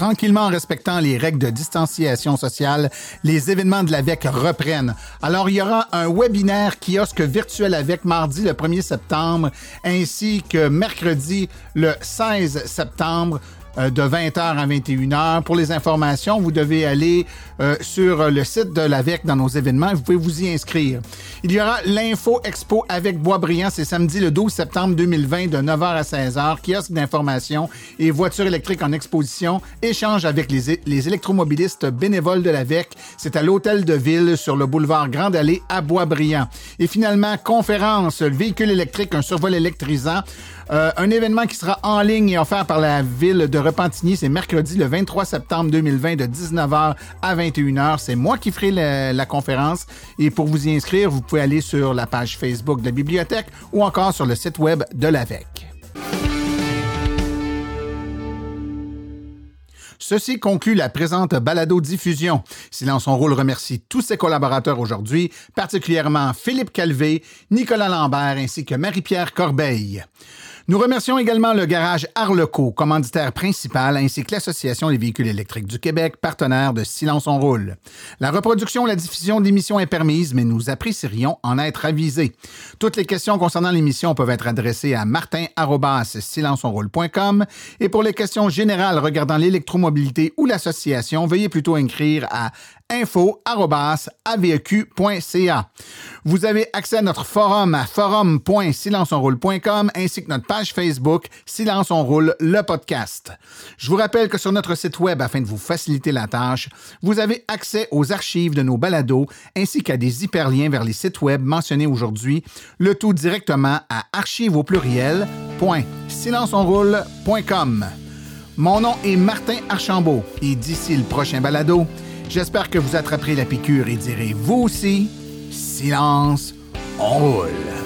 tranquillement en respectant les règles de distanciation sociale, les événements de l'AVEC reprennent. Alors, il y aura un webinaire kiosque virtuel avec mardi le 1er septembre, ainsi que mercredi le 16 septembre de 20h à 21h. Pour les informations, vous devez aller euh, sur le site de l'AVEC dans nos événements. Vous pouvez vous y inscrire. Il y aura l'Info Expo avec Boisbriand. C'est samedi le 12 septembre 2020 de 9h à 16h. Kiosque d'information et voitures électriques en exposition. Échange avec les, les électromobilistes bénévoles de l'AVEC. C'est à l'Hôtel de Ville sur le boulevard Grande Allée à Boisbriand. Et finalement, conférence, le véhicule électrique, un survol électrisant. Euh, un événement qui sera en ligne et offert par la ville de Repentigny, c'est mercredi le 23 septembre 2020 de 19h à 21h. C'est moi qui ferai la, conférence et pour vous y inscrire, vous pouvez aller sur la page Facebook de la bibliothèque ou encore sur le site web de l'AVEC. Ceci conclut la présente balado-diffusion. Silence son rôle remercie tous ses collaborateurs aujourd'hui, particulièrement Philippe Calvé, Nicolas Lambert ainsi que Marie-Pierre Corbeil. Nous remercions également le garage Arleco, commanditaire principal, ainsi que l'Association des véhicules électriques du Québec, partenaire de Silence on roule. La reproduction la diffusion d'émissions est permise, mais nous apprécierions en être avisés. Toutes les questions concernant l'émission peuvent être adressées à martin-silenceonroule.com et pour les questions générales regardant l'électromobilité ou l'association, veuillez plutôt écrire à info.aveq.ca. Vous avez accès à notre forum à forum.silenceonroule.com ainsi que notre page Facebook Silence on roule le podcast. Je vous rappelle que sur notre site web afin de vous faciliter la tâche, vous avez accès aux archives de nos balados ainsi qu'à des hyperliens vers les sites web mentionnés aujourd'hui, le tout directement à archives au pluriel.silenceonroule.com. Mon nom est Martin Archambault et d'ici le prochain balado, J'espère que vous attraperez la piqûre et direz vous aussi, silence, on roule.